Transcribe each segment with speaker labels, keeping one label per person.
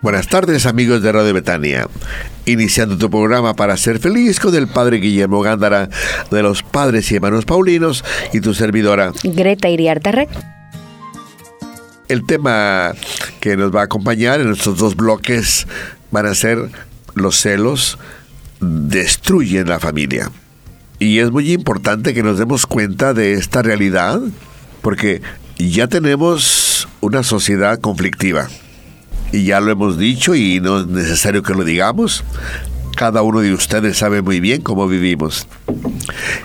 Speaker 1: Buenas tardes amigos de Radio Betania. Iniciando tu programa para ser feliz con el Padre Guillermo Gándara de los Padres y Hermanos Paulinos y tu servidora
Speaker 2: Greta Iriarte
Speaker 1: El tema que nos va a acompañar en estos dos bloques van a ser los celos destruyen la familia. Y es muy importante que nos demos cuenta de esta realidad porque ya tenemos una sociedad conflictiva y ya lo hemos dicho y no es necesario que lo digamos. Cada uno de ustedes sabe muy bien cómo vivimos.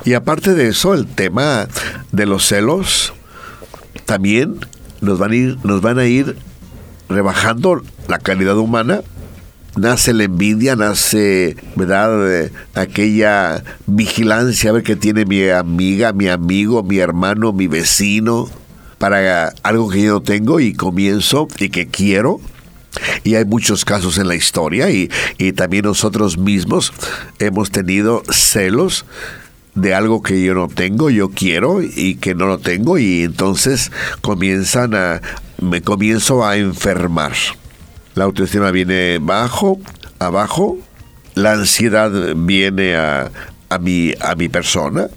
Speaker 1: Y aparte de eso, el tema de los celos también nos van a ir, nos van a ir rebajando la calidad humana. Nace la envidia, nace, ¿verdad? aquella vigilancia a ver qué tiene mi amiga, mi amigo, mi hermano, mi vecino, para algo que yo no tengo y comienzo y que quiero y hay muchos casos en la historia y, también nosotros mismos hemos tenido celos de algo que yo no tengo, yo quiero y que no lo tengo y entonces comienzan a, me comienzo a enfermar. La autoestima viene bajo, abajo, la ansiedad viene a, a, mi, a mi persona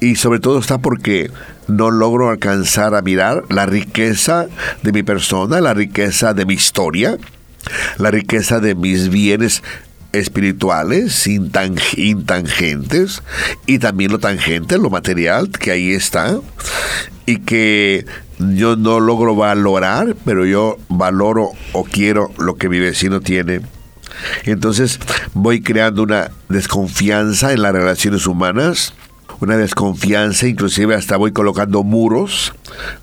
Speaker 1: y sobre todo está porque no logro alcanzar a mirar la riqueza de mi persona, la riqueza de mi historia, la riqueza de mis bienes espirituales, intangentes, y también lo tangente, lo material, que ahí está, y que yo no logro valorar, pero yo valoro o quiero lo que mi vecino tiene. Entonces voy creando una desconfianza en las relaciones humanas, una desconfianza, inclusive hasta voy colocando muros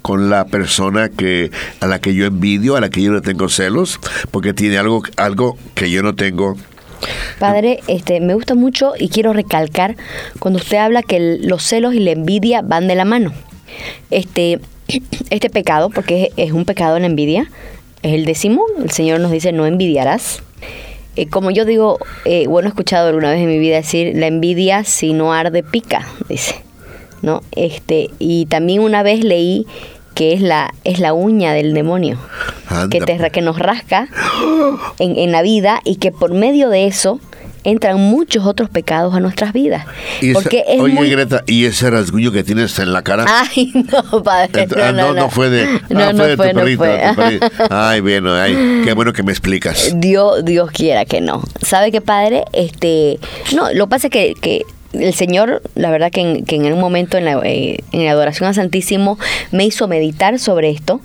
Speaker 1: con la persona que a la que yo envidio, a la que yo no tengo celos, porque tiene algo algo que yo no tengo.
Speaker 2: Padre, este, me gusta mucho y quiero recalcar cuando usted habla que los celos y la envidia van de la mano. Este, este pecado, porque es, es un pecado la envidia, es el décimo. El Señor nos dice no envidiarás. Eh, como yo digo, eh, bueno, he escuchado alguna vez en mi vida decir, la envidia si no arde pica, dice, ¿no? Este, y también una vez leí que es la, es la uña del demonio, que, te, que nos rasca en, en la vida y que por medio de eso entran muchos otros pecados a nuestras vidas.
Speaker 1: Y porque oye, Greta, ¿y ese rasguño que tienes en la cara?
Speaker 2: Ay, no, padre.
Speaker 1: Ah, no, no, fue de, no, ah, fue de tu perrito, Ay, bueno, ay, qué bueno que me explicas.
Speaker 2: Dios, Dios quiera que no. ¿Sabe qué, padre? Este, no, lo que pasa es que, que el Señor, la verdad que en, que en un momento en la, eh, en la adoración al Santísimo me hizo meditar sobre esto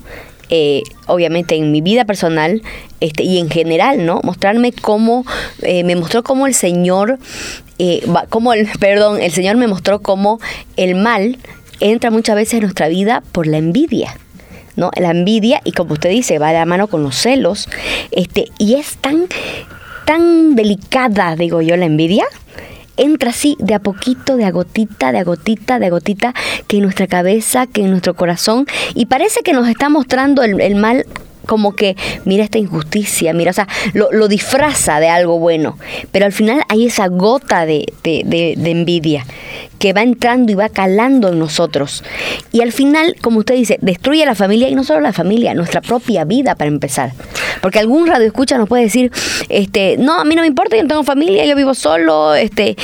Speaker 2: eh, obviamente en mi vida personal este, y en general, ¿no? Mostrarme cómo, eh, me mostró cómo el Señor, eh, cómo el, perdón, el Señor me mostró cómo el mal entra muchas veces en nuestra vida por la envidia. ¿no? La envidia, y como usted dice, va de la mano con los celos, este, y es tan, tan delicada, digo yo, la envidia, entra así de a poquito, de a gotita, de a gotita, de a gotita, que en nuestra cabeza, que en nuestro corazón, y parece que nos está mostrando el, mal como que mira esta injusticia, mira, o sea, lo, disfraza de algo bueno, pero al final hay esa gota de, envidia que va entrando y va calando en nosotros. Y al final, como usted dice, destruye la familia y no solo la familia, nuestra propia vida para empezar. Porque algún radio escucha nos puede decir, este, no, a mí no me importa, yo no tengo familia, yo vivo solo, este,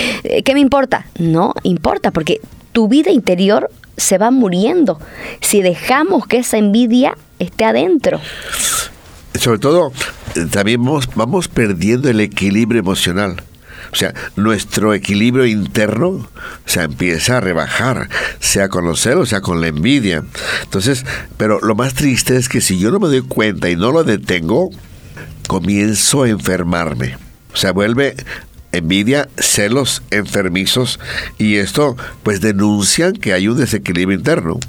Speaker 2: ¿qué me importa? No importa, porque tu vida interior se va muriendo si dejamos que esa envidia esté adentro.
Speaker 1: Sobre todo, también vamos, perdiendo el equilibrio emocional. O sea, nuestro equilibrio interno se empieza a rebajar, sea con los celos, sea con la envidia. Entonces, pero lo más triste es que si yo no me doy cuenta y no lo detengo, comienzo a enfermarme. O sea, vuelve envidia, celos enfermizos y esto pues denuncian que hay un desequilibrio interno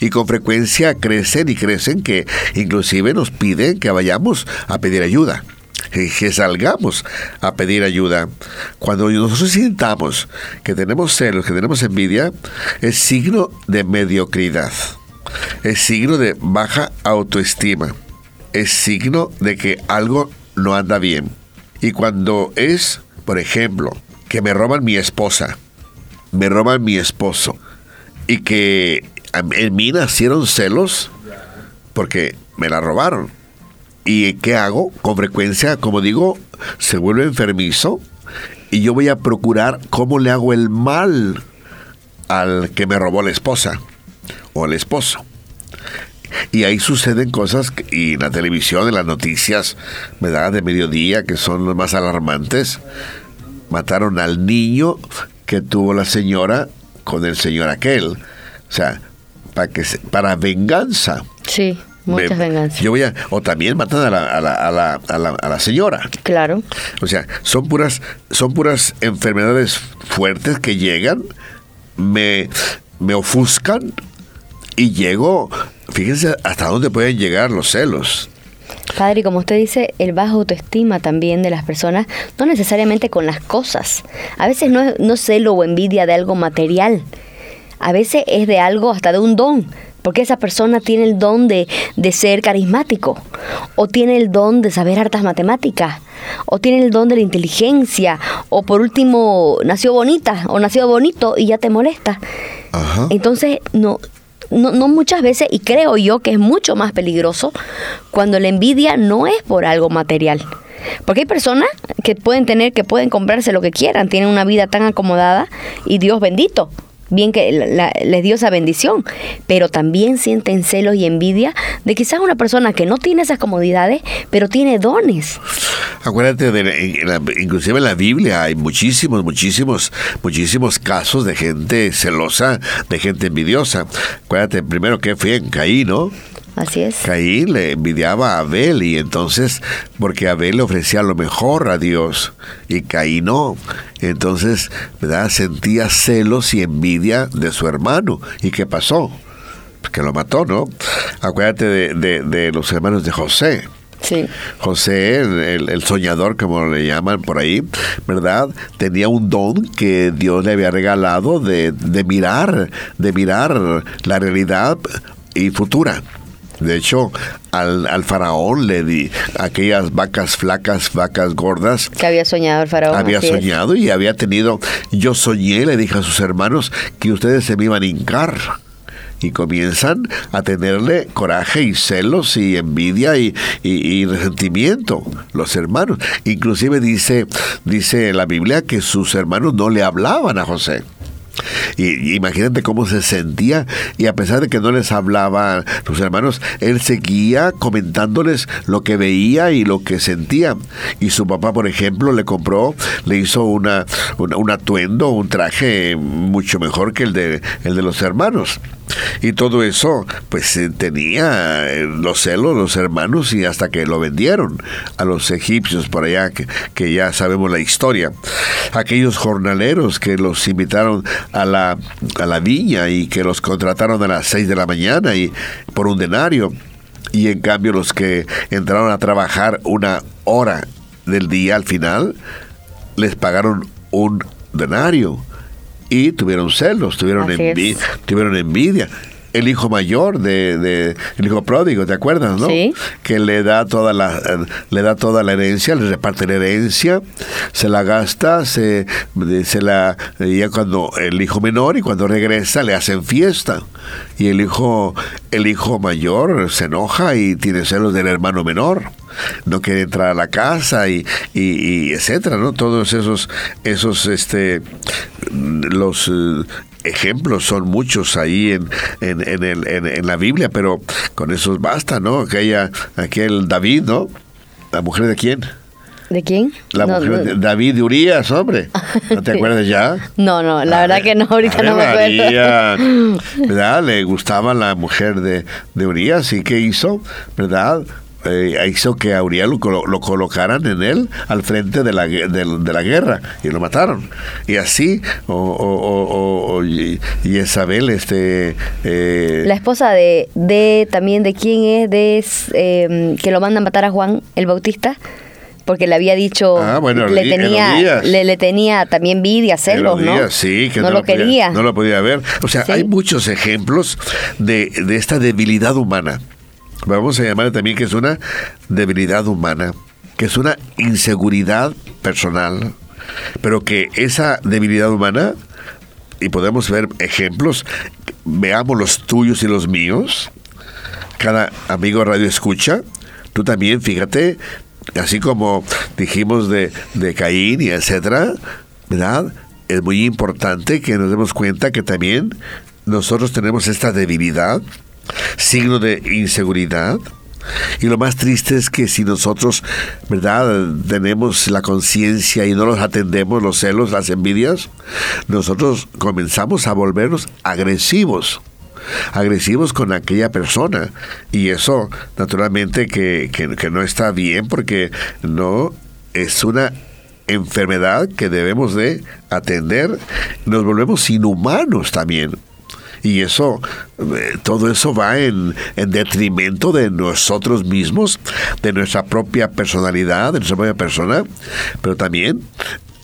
Speaker 1: y con frecuencia crecen y crecen que inclusive nos piden que vayamos a pedir ayuda. Que, salgamos a pedir ayuda. Cuando nosotros sintamos que tenemos celos, que tenemos envidia, es signo de mediocridad, es signo de baja autoestima, es signo de que algo no anda bien. Y cuando es, por ejemplo, que me roban mi esposa, me roban mi esposo, y que en mí nacieron celos porque me la robaron. ¿Y qué hago? Con frecuencia, como digo, se vuelve enfermizo y yo voy a procurar cómo le hago el mal al que me robó la esposa o el esposo. Y ahí suceden cosas, y en la televisión, en las noticias, ¿verdad? De mediodía, que son los más alarmantes. Mataron al niño que tuvo la señora con el señor aquel. O sea, para, que para venganza.
Speaker 2: Sí. Muchas venganzas.
Speaker 1: Yo voy a, o también matan a la, a, la, a, la, a, la, a la señora.
Speaker 2: Claro.
Speaker 1: O sea, son puras, son puras enfermedades fuertes que llegan, me, me ofuscan y llego, fíjense hasta dónde pueden llegar los celos.
Speaker 2: Padre, como usted dice, el bajo autoestima también de las personas, no necesariamente con las cosas. A veces no es no celo o envidia de algo material. A veces es de algo, hasta de un don porque esa persona tiene el don de, ser carismático, o tiene el don de saber hartas matemáticas, o tiene el don de la inteligencia, o por último nació bonita, o nació bonito y ya te molesta. Entonces, no, no, no, muchas veces, y creo yo que es mucho más peligroso cuando la envidia no es por algo material. Porque hay personas que pueden tener, que pueden comprarse lo que quieran, tienen una vida tan acomodada y Dios bendito bien que les dio esa bendición, pero también sienten celos y envidia de quizás una persona que no tiene esas comodidades, pero tiene dones.
Speaker 1: Acuérdate, de inclusive en la Biblia hay muchísimos, muchísimos, muchísimos casos de gente celosa, de gente envidiosa. Acuérdate primero que fue en Caín, ¿no?
Speaker 2: Así es.
Speaker 1: Caín le envidiaba a Abel y entonces, porque Abel le ofrecía lo mejor a Dios y Caín no. Entonces, ¿verdad? Sentía celos y envidia de su hermano. ¿Y qué pasó? Pues que lo mató, ¿no? Acuérdate de, los hermanos de José.
Speaker 2: Sí.
Speaker 1: José, el, el, soñador, como le llaman por ahí, ¿verdad? Tenía un don que Dios le había regalado de, de mirar, de mirar la realidad y futura. De hecho, al, al, faraón le di aquellas vacas flacas, vacas gordas.
Speaker 2: Que había soñado el faraón.
Speaker 1: Había soñado y había tenido, yo soñé, le dije a sus hermanos, que ustedes se me iban a hincar. Y comienzan a tenerle coraje y celos y envidia y, y, resentimiento los hermanos. Inclusive dice, dice la Biblia que sus hermanos no le hablaban a José. Y, imagínate cómo se sentía y a pesar de que no les hablaba sus hermanos, él seguía comentándoles lo que veía y lo que sentía. Y su papá, por ejemplo, le compró, le hizo una, un atuendo, un traje mucho mejor que el de, el de los hermanos. Y todo eso, pues eh, tenía eh, los celos, los hermanos, y hasta que lo vendieron a los egipcios por allá, que, ya sabemos la historia. Aquellos jornaleros que los invitaron a la, a la viña y que los contrataron a las 6 de la mañana y por un denario. Y en cambio los que entraron a trabajar una hora del día al final, les pagaron un denario y tuvieron celos, tuvieron, envidia, tuvieron envidia el hijo mayor de, el hijo pródigo, ¿te acuerdas, no?
Speaker 2: Sí.
Speaker 1: Que le da toda la le da toda la herencia, le reparte la herencia, se la gasta, se, se la ya cuando el hijo menor y cuando regresa le hacen fiesta y el hijo el hijo mayor se enoja y tiene celos del hermano menor no quiere entrar a la casa y, y, etcétera, ¿no? Todos esos, esos, este, los eh, ejemplos son muchos ahí en, en, en, el, en, la Biblia, pero con esos basta, ¿no? Aquella, aquel David, ¿no? ¿La mujer de quién?
Speaker 2: ¿De quién?
Speaker 1: La mujer de David de Urias, hombre. ¿No te acuerdas ya?
Speaker 2: No, no, la verdad que no, ahorita no me acuerdo.
Speaker 1: ¿Verdad? Le gustaba la mujer de, de Urias y ¿qué hizo? ¿Verdad? Eh, hizo que a Uriel lo, colocaran en él al frente de la, de, la guerra y lo mataron. Y así, o, y, Isabel, este... Eh,
Speaker 2: la esposa de, de, también de quién es, de em, que lo mandan matar a Juan el Bautista porque le había dicho,
Speaker 1: Ah, bueno,
Speaker 2: le tenía, le, le tenía también envidia, celos, ¿no?
Speaker 1: Sí, que
Speaker 2: no, lo,
Speaker 1: podía-
Speaker 2: quería.
Speaker 1: no lo podía ver. O sea,
Speaker 2: Sí.
Speaker 1: hay muchos ejemplos de, de esta debilidad humana. Vamos a llamarle también que es una debilidad humana, que es una inseguridad personal, pero que esa debilidad humana, y podemos ver ejemplos, veamos los tuyos y los míos, cada amigo radio escucha, tú también, fíjate, así como dijimos de, de Caín y etcétera, ¿verdad? Es muy importante que nos demos cuenta que también nosotros tenemos esta debilidad, signo de inseguridad. Y lo más triste es que si nosotros, ¿verdad?, tenemos la conciencia y no los atendemos, los celos, las envidias, nosotros comenzamos a volvernos agresivos agresivos con aquella persona y eso naturalmente que, que- que no está bien porque no es una enfermedad que debemos de atender nos volvemos inhumanos también y eso, eh, todo eso va en, en detrimento de nosotros mismos, de nuestra propia personalidad, de nuestra propia persona, pero también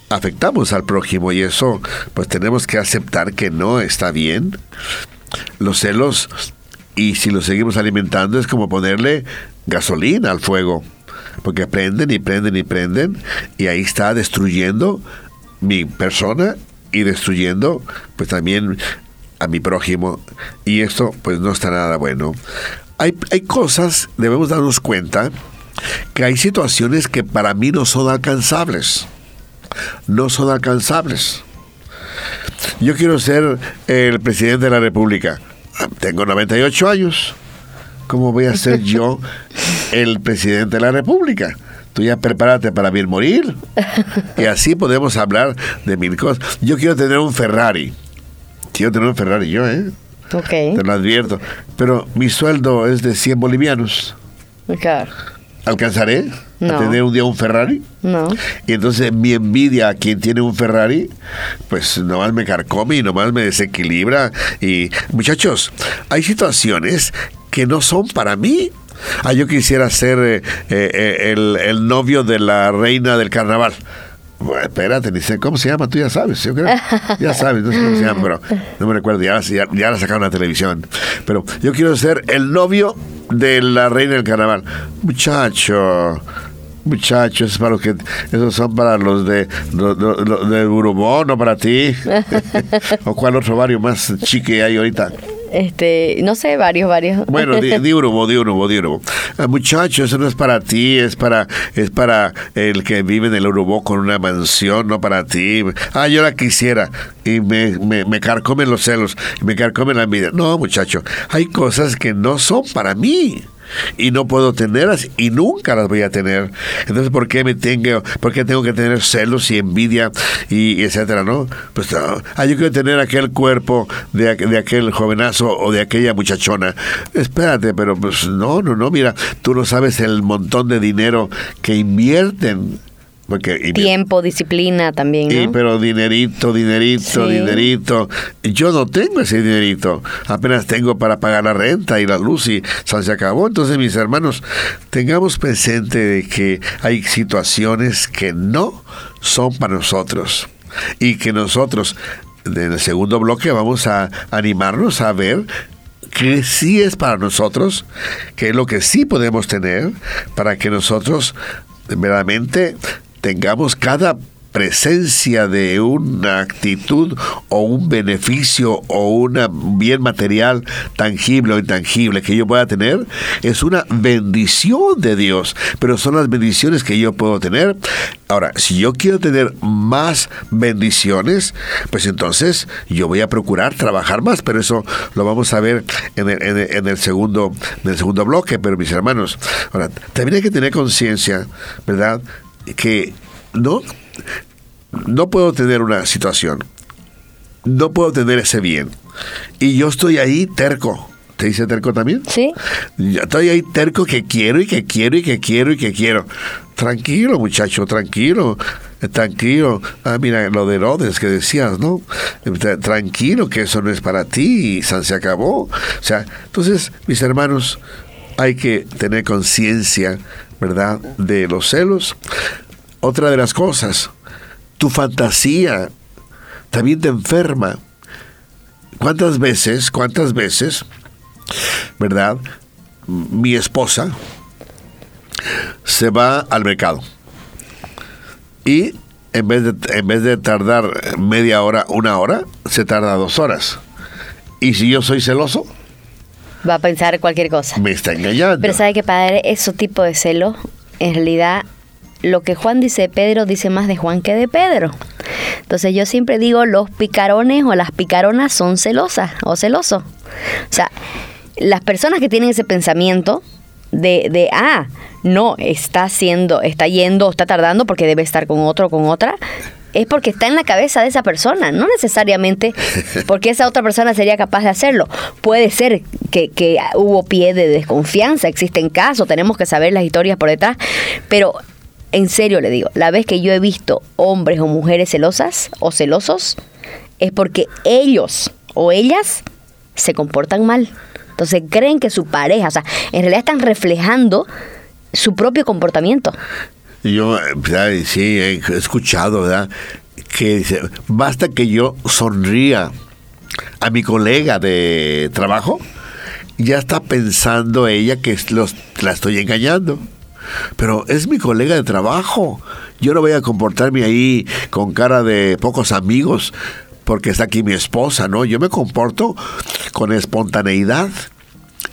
Speaker 1: afectamos al prójimo y eso, pues tenemos que aceptar que no está bien. Los celos, y si los seguimos alimentando, es como ponerle gasolina al fuego, porque prenden y prenden y prenden, y ahí está destruyendo mi persona y destruyendo, pues también a mi prójimo y esto pues no está nada bueno. Hay, hay cosas, debemos darnos cuenta que hay situaciones que para mí no son alcanzables. No son alcanzables. Yo quiero ser el presidente de la República. Tengo 98 años. ¿Cómo voy a ser yo el presidente de la República? Tú ya prepárate para bien morir. Y así podemos hablar de mil cosas. Yo quiero tener un Ferrari. Quiero tener un Ferrari yo, ¿eh?
Speaker 2: Ok.
Speaker 1: Te lo advierto. Pero mi sueldo es de 100 bolivianos.
Speaker 2: Claro.
Speaker 1: ¿Alcanzaré a
Speaker 2: No.
Speaker 1: tener un día un Ferrari?
Speaker 2: No.
Speaker 1: Y entonces mi envidia a quien tiene un Ferrari, pues nomás me carcome y nomás me desequilibra. Y muchachos, hay situaciones que no son para mí. Ah, yo quisiera ser eh, eh, eh, el, el novio de la reina del carnaval. Bueno, espérate, sé cómo se llama, tú ya sabes, yo creo. Ya sabes, no sé cómo se llama, pero no me recuerdo, ya, la sacaron en la televisión. Pero yo quiero ser el novio de la reina del carnaval. Muchacho, Muchachos, para los que esos son para los de los, los- para ti. o cuál otro barrio más chique hay ahorita.
Speaker 2: Este, no sé, varios, varios.
Speaker 1: Bueno, di, di Urubó, di Urubó, di. Ah, muchacho, eso no es para ti, es para es para el que vive en el Urubó con una mansión, no para ti. Ah, yo la quisiera y me, me, me carcomen los celos, me carcomen la envidia. No, muchacho, hay cosas que no son para mí y no puedo tenerlas y nunca las voy a tener. Entonces, ¿por qué me tengo, por qué tengo que tener celos y envidia y, etcétera, no? Pues no. Ah, yo quiero tener aquel cuerpo de, de aquel jovenazo o de aquella muchachona. Espérate, pero pues no, no, no, mira, tú no sabes el montón de dinero que invierten. Porque
Speaker 2: Tiempo, disciplina también,
Speaker 1: y,
Speaker 2: ¿no?
Speaker 1: pero dinerito, dinerito,
Speaker 2: Sí.
Speaker 1: dinerito. Yo no tengo ese dinerito. Apenas tengo para pagar la renta y la luz y se acabó. Entonces, mis hermanos, tengamos presente de que hay situaciones que no son para nosotros. Y que nosotros, en el segundo bloque, vamos a animarnos a ver que sí es para nosotros, que es lo que sí podemos tener, para que nosotros verdaderamente tengamos cada presencia de una actitud o un beneficio o un bien material tangible o intangible que yo pueda tener es una bendición de Dios pero son las bendiciones que yo puedo tener. Ahora si yo quiero tener más bendiciones pues entonces yo voy a procurar trabajar más pero eso lo vamos a ver en el, en el- en el segundo en el segundo bloque pero mis hermanos ahora también hay que tener conciencia verdad que no no puedo tener una situación, no puedo tener ese bien. Y yo estoy ahí terco. ¿Te dice terco también?
Speaker 2: Sí.
Speaker 1: Yo estoy ahí terco que quiero y que quiero y que quiero y que quiero. Tranquilo, muchacho, tranquilo. eh, Tranquilo. Ah, mira, lo de Herodes que decías, ¿no? Eh, tra- Tranquilo, que eso no es para ti y San se acabó. O sea, entonces, mis hermanos, hay que tener conciencia ¿verdad? De los celos. Otra de las cosas, tu fantasía también te enferma. ¿Cuántas veces, cuántas veces, verdad? Mi esposa se va al mercado y en vez de, en vez de tardar media hora, una hora, se tarda dos horas. Y si yo soy celoso,
Speaker 2: Va a pensar cualquier cosa.
Speaker 1: me está engañando.
Speaker 2: Pero sabe que padre, ese tipo de celo, en realidad, lo que Juan dice de Pedro dice más de Juan que de Pedro. Entonces yo siempre digo, los picarones o las picaronas son celosas o celosos. O sea, las personas que tienen ese pensamiento de, de ah, no, está haciendo, está yendo, está tardando porque debe estar con otro o con otra, es porque está en la cabeza de esa persona, no necesariamente porque esa otra persona sería capaz de hacerlo. Puede ser que, que hubo pie de desconfianza, existen casos, tenemos que saber las historias por detrás, pero en serio le digo, la vez que yo he visto hombres o mujeres celosas o celosos, es porque ellos o ellas se comportan mal. Entonces creen que su pareja, o sea, en realidad están reflejando su propio comportamiento.
Speaker 1: Yo, ¿verdad? sí, he escuchado, ¿verdad? Que basta que yo sonría a mi colega de trabajo, ya está pensando ella que los, la estoy engañando. Pero es mi colega de trabajo. Yo no voy a comportarme ahí con cara de pocos amigos porque está aquí mi esposa, ¿no? Yo me comporto con espontaneidad.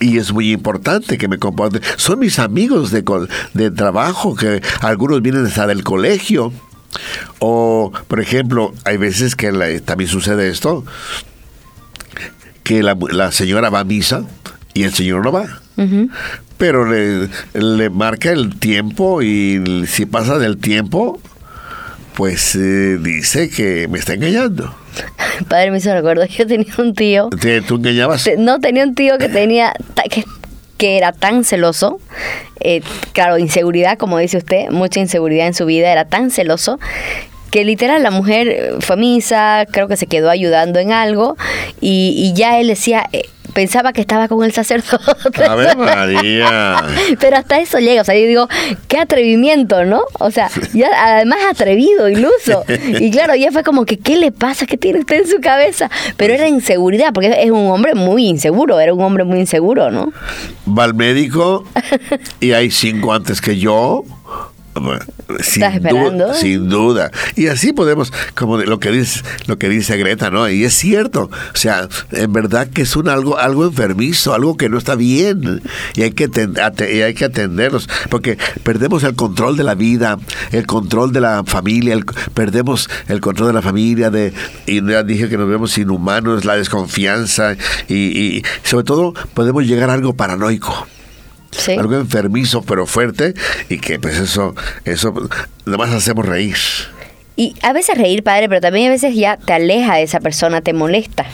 Speaker 1: Y es muy importante que me comporte. Son mis amigos de, de trabajo, que algunos vienen hasta del colegio. O, por ejemplo, hay veces que la- también sucede esto, que la, la señora va a misa y el señor no va. Pero le, le marca el tiempo y si pasa del tiempo, pues eh, dice que me está engañando.
Speaker 2: Padre me hizo recuerdo, yo tenía un tío
Speaker 1: ¿Te- ¿Tú engañabas?
Speaker 2: No, tenía un tío que tenía, que, que era tan celoso, eh, claro, inseguridad, como dice usted, mucha inseguridad en su vida, era tan celoso que literal la mujer eh, fue a misa, creo que se quedó ayudando en algo y, y ya él decía, eh, pensaba que estaba con el sacerdote.
Speaker 1: A ver, María.
Speaker 2: Pero hasta eso llega, o sea, yo digo, qué atrevimiento, ¿no? O sea, ya además atrevido, iluso. Y claro, ya fue como que, ¿qué le pasa? ¿Qué tiene usted en su cabeza? Pero era inseguridad, porque es un hombre muy inseguro, era un hombre muy inseguro, ¿no?
Speaker 1: Va al médico y hay cinco antes que yo. Sin,
Speaker 2: ¿Estás esperando?
Speaker 1: duda, sin duda. Y así podemos, como lo que dice, lo que dice Greta, ¿no? Y es cierto. O sea, en verdad que es un algo, algo enfermizo, algo que no está bien. Y hay que y hay que atenderlos. Porque perdemos el control de la vida, el control de la familia, el- perdemos el control de la familia, de, y ya dije que nos vemos inhumanos, la desconfianza, y, y sobre todo podemos llegar a algo paranoico
Speaker 2: Sí.
Speaker 1: algo enfermizo pero fuerte y que pues eso eso nomás hacemos reír
Speaker 2: Y a veces reír, padre, pero también a veces ya te aleja de esa persona, te molesta.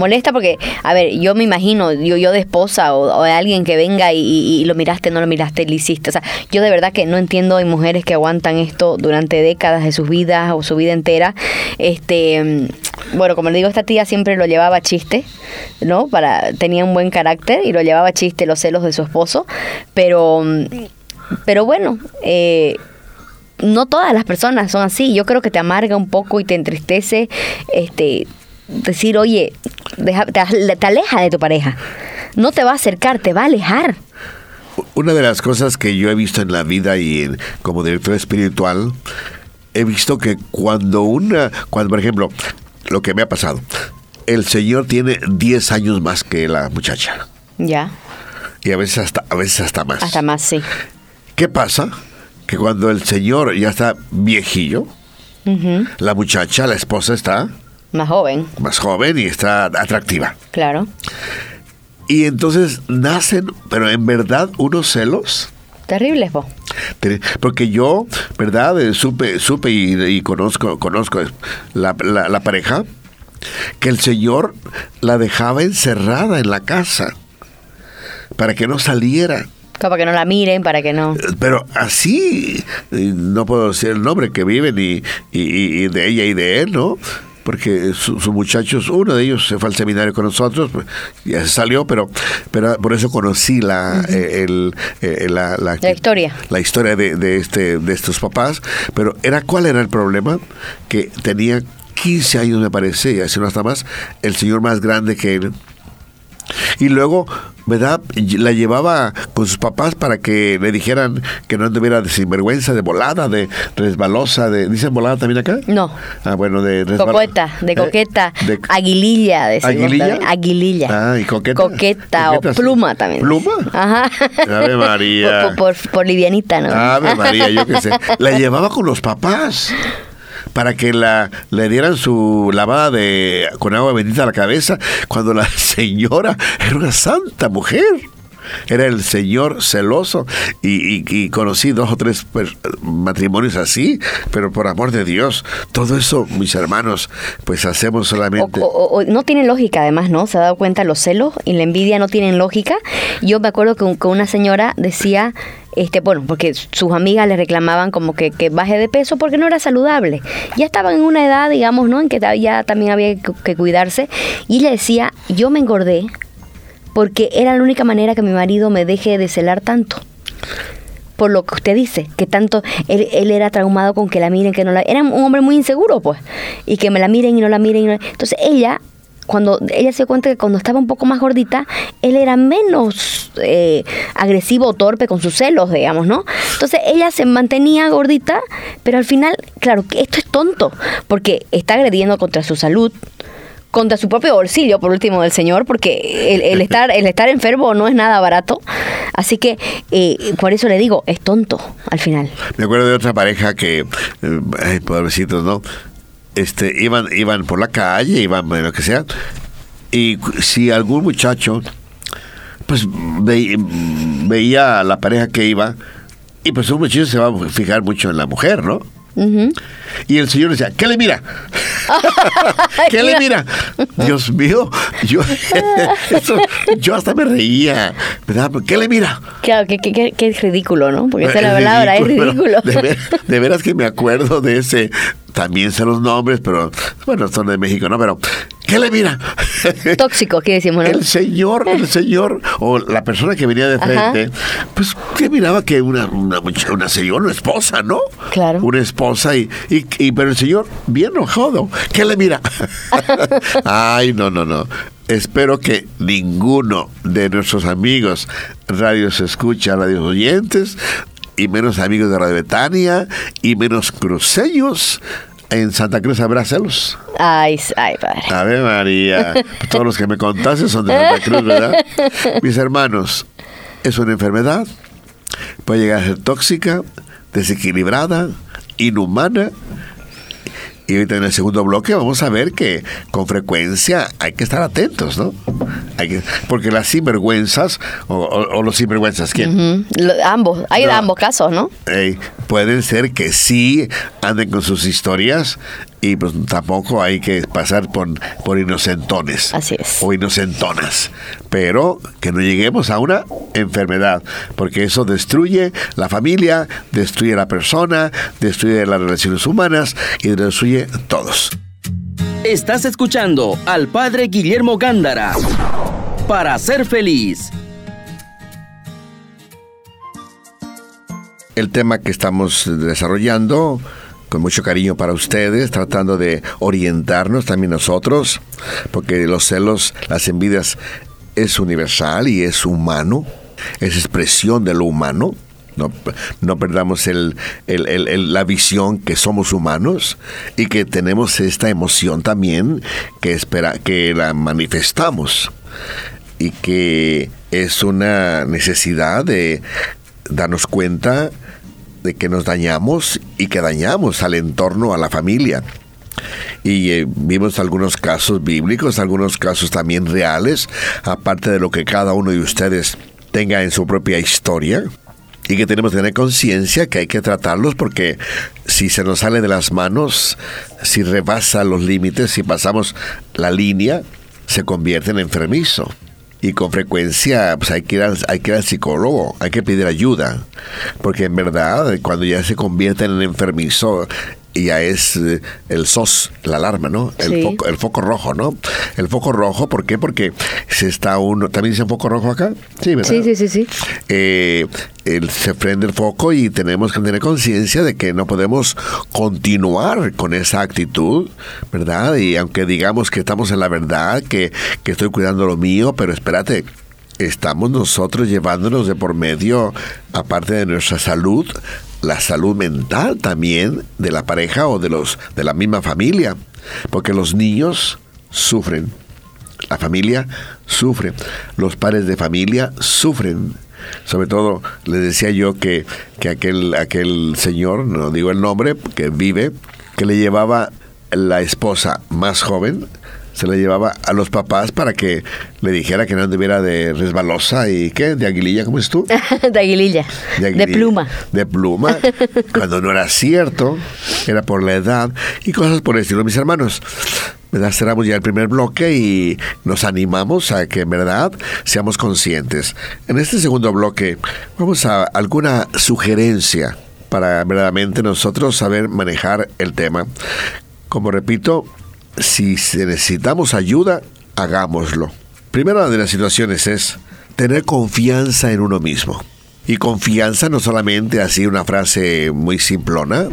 Speaker 2: Molesta porque, a ver, yo me imagino, yo, yo de esposa o, de alguien que venga y lo miraste, no lo miraste, lo hiciste. O sea, yo de verdad que no entiendo, hay mujeres que aguantan esto durante décadas de sus vidas o su vida entera. Este, mm, bueno, como le digo, esta tía siempre lo llevaba a chiste, ¿no? Para, tenía un buen carácter y lo llevaba a chiste los celos de su esposo. Pero, mm, pero bueno, eh, no todas las personas son así. Yo creo que te amarga un poco y te entristece este decir, oye, deja- te, te aleja de tu pareja. No te va a acercar, te va a alejar.
Speaker 1: una de las cosas que yo he visto en la vida y en- como director espiritual he visto que cuando una cuando por ejemplo lo que me ha pasado el señor tiene 10 años más que la muchacha
Speaker 2: Ya,
Speaker 1: y a veces hasta a veces hasta más
Speaker 2: hasta más, sí.
Speaker 1: ¿Qué pasa? Que cuando el señor ya está viejillo, la muchacha, la esposa está
Speaker 2: Más joven,
Speaker 1: más joven y está atractiva.
Speaker 2: claro.
Speaker 1: Y entonces nacen, pero en verdad, unos celos.
Speaker 2: Terribles, vos.
Speaker 1: Porque yo, ¿verdad? Eh, Supe, supe y, y conozco, conozco la, la- la pareja, que el señor la dejaba encerrada en la casa para que no saliera.
Speaker 2: Para que no la miren, para que no.
Speaker 1: Pero así, eh, no puedo decir el nombre que viven y, y- y de ella y de él, ¿no? Porque sus muchachos, uno de ellos se fue al seminario con nosotros, pues, ya se salió, pero, pero por eso conocí la, eh, el, eh, la,
Speaker 2: la, historia.
Speaker 1: La historia de, de, este, de estos papás. Pero era ¿cuál era el problema? Que tenía 15 años, me parece, y así no hasta más, el señor más grande que él. Y luego ¿verdad? La llevaba con sus papás para que le dijeran que no anduviera de sinvergüenza, de volada, de resbalosa, de ¿dicen volada también acá?
Speaker 2: No.
Speaker 1: Ah, bueno, de
Speaker 2: coqueta, de ¿Eh? coqueta, aguililla, de
Speaker 1: aguililla.
Speaker 2: Aguililla.
Speaker 1: Ah, y coqueta.
Speaker 2: Coqueta o pluma también.
Speaker 1: ¿Pluma?
Speaker 2: Ajá.
Speaker 1: Ave María.
Speaker 2: Por, por, livianita, ¿no?
Speaker 1: Ave María, yo qué sé. La llevaba con los papás para que la, le dieran su lavada de con agua bendita a la cabeza, cuando la señora era una santa mujer. Era el señor celoso y, conocí dos o tres matrimonios así, pero por amor de Dios, todo eso, mis hermanos, pues hacemos solamente...
Speaker 2: no tiene lógica además, ¿no? Se ha dado cuenta los celos y la envidia no tienen lógica. Yo me acuerdo que, que una señora decía este, bueno, porque sus amigas le reclamaban como que, que, baje de peso porque no era saludable. Ya estaban en una edad, digamos, ¿no? En que ya también había que, cuidarse. Y ella decía, yo me engordé porque era la única manera que mi marido me deje de celar tanto por lo que usted dice, que tanto él, él, era traumado con que la miren, que no la... Era un hombre muy inseguro, pues, y que me la miren y no la miren. Y no Entonces ella cuando ella se cuenta que cuando estaba un poco más gordita, él era menos eh, agresivo o torpe con sus celos, digamos, ¿no? Entonces ella se mantenía gordita, pero al final, claro, esto es tonto, porque está agrediendo contra su salud, contra su propio bolsillo, por último, del señor, porque el, estar, el estar enfermo no es nada barato. Así que eh, por eso le digo, es tonto al final.
Speaker 1: Me acuerdo de otra pareja que, eh, ay, pobrecitos, ¿no? este, iban, iban por la calle, iban lo que sea, y si algún muchacho pues veía a la pareja que iba, y pues un muchacho se va a fijar mucho en la mujer, ¿no? Y el señor decía, ¿qué le mira? ¿Qué le mira? Dios mío, yo, yo hasta me reía, ¿verdad? ¿Qué le mira?
Speaker 2: Claro, que, es ridículo, ¿no? Porque esa es la palabra, es ridículo.
Speaker 1: de, veras que me acuerdo de ese, también sé los nombres, pero bueno, son de México, ¿no? Pero, ¿qué le mira?
Speaker 2: Tóxico, ¿qué decimos?
Speaker 1: El señor, el señor, o la persona que venía de frente, pues, ¿qué miraba que una, una, una señora, una esposa, ¿no?
Speaker 2: Claro.
Speaker 1: Una esposa, y, y, pero el señor, bien enojado, ¿qué le mira? Ay, no, no, no. Espero que ninguno de nuestros amigos radios escucha, radios oyentes, y menos amigos de Radio Betania y menos cruceños. En Santa Cruz habrá celos.
Speaker 2: Ay, ay, padre.
Speaker 1: Ave María. Todos los que me contaste son de Santa Cruz, ¿verdad? Mis hermanos, es una enfermedad. Puede llegar a ser tóxica, desequilibrada, inhumana y ahorita en el segundo bloque vamos a ver que con frecuencia hay que estar atentos, ¿no? Hay que, porque las sinvergüenzas, o, los sinvergüenzas, ¿quién?
Speaker 2: ambos, hay de ambos casos, ¿no?
Speaker 1: pueden ser que sí anden con sus historias y pues tampoco hay que pasar por, por inocentones.
Speaker 2: Así es.
Speaker 1: O inocentonas. Pero que no lleguemos a una enfermedad, porque eso destruye la familia, destruye la persona, destruye las relaciones humanas y destruye todos.
Speaker 3: Estás escuchando al padre Guillermo Gándara para ser feliz.
Speaker 1: El tema que estamos desarrollando con mucho cariño para ustedes, tratando de orientarnos también nosotros, porque los celos, las envidias es universal y es humano, es expresión de lo humano. No, no perdamos el, la visión que somos humanos y que tenemos esta emoción también que, espera, que la manifestamos y que es una necesidad de darnos cuenta de que nos dañamos y que dañamos al entorno, a la familia. Y eh, vimos algunos casos bíblicos, algunos casos también reales, aparte de lo que cada uno de ustedes tenga en su propia historia. Y que tenemos que tener conciencia que hay que tratarlos porque si se nos sale de las manos, si rebasa los límites, si pasamos la línea, se convierte en enfermizo y con frecuencia pues hay que, ir al, hay que ir al psicólogo, hay que pedir ayuda, porque en verdad cuando ya se convierten en enfermizo ya es eh, el SOS, la alarma, ¿no? El,
Speaker 2: Sí.
Speaker 1: foco, el foco rojo, ¿no? El foco rojo, ¿por qué? Porque se está uno, ¿también dice foco rojo acá? Sí, ¿verdad?
Speaker 2: Sí, sí, sí, sí.
Speaker 1: eh, el- se prende el foco y tenemos que tener conciencia de que no podemos continuar con esa actitud, ¿verdad? Y aunque digamos que estamos en la verdad, que, que estoy cuidando lo mío, pero espérate, estamos nosotros llevándonos de por medio, aparte de nuestra salud, la salud mental también de la pareja o de los de la misma familia, porque los niños sufren la familia sufre, los padres de familia sufren. Sobre todo, les decía yo que, que aquel, aquel señor, no digo el nombre, que vive, que le llevaba la esposa más joven, se la llevaba a los papás para que le dijera que no anduviera de resbalosa y qué, de aguililla, ¿cómo es tú?
Speaker 2: de aguililla. De,
Speaker 1: aguililla,
Speaker 2: pluma.
Speaker 1: De pluma, cuando no era cierto, era por la edad y cosas por el estilo, mis hermanos. ¿verdad? Cerramos ya el primer bloque y nos animamos a que en verdad seamos conscientes. En este segundo bloque vamos a alguna sugerencia para verdaderamente nosotros saber manejar el tema. Como repito, si necesitamos ayuda, hagámoslo. Primera de las situaciones es tener confianza en uno mismo. Y confianza no solamente así una frase muy simplona,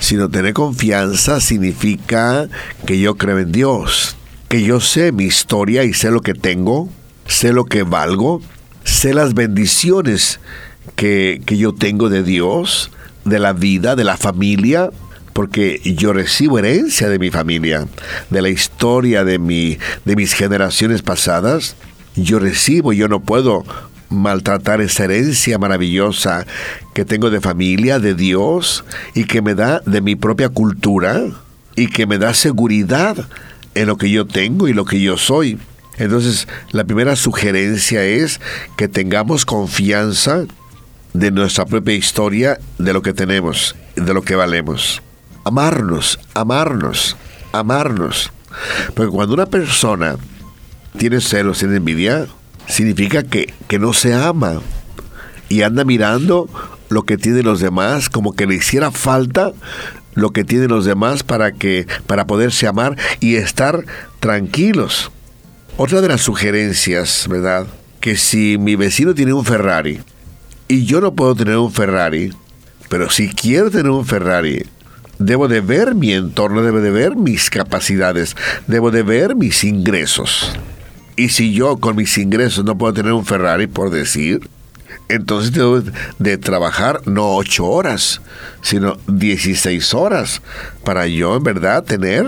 Speaker 1: sino tener confianza significa que yo creo en Dios, que yo sé mi historia y sé lo que tengo, sé lo que valgo, sé las bendiciones que, que yo tengo de Dios, de la vida, de la familia, porque yo recibo herencia de mi familia, de la historia de, mi, de mis generaciones pasadas. Yo recibo, yo no puedo maltratar esa herencia maravillosa que tengo de familia, de Dios, y que me da de mi propia cultura, y que me da seguridad en lo que yo tengo y lo que yo soy. Entonces, la primera sugerencia es que tengamos confianza de nuestra propia historia, de lo que tenemos, de lo que valemos. Amarnos, amarnos, amarnos. Porque cuando una persona tiene celos, tiene envidia, significa que, que no se ama y anda mirando lo que tienen los demás, como que le hiciera falta lo que tienen los demás para que para poderse amar y estar tranquilos. Otra de las sugerencias, ¿verdad? Que si mi vecino tiene un Ferrari y yo no puedo tener un Ferrari, pero si quiero tener un Ferrari, debo de ver mi entorno, debo de ver mis capacidades, debo de ver mis ingresos. Y si yo con mis ingresos no puedo tener un Ferrari, por decir, entonces debo de trabajar no ocho horas, sino 16 horas para yo en verdad tener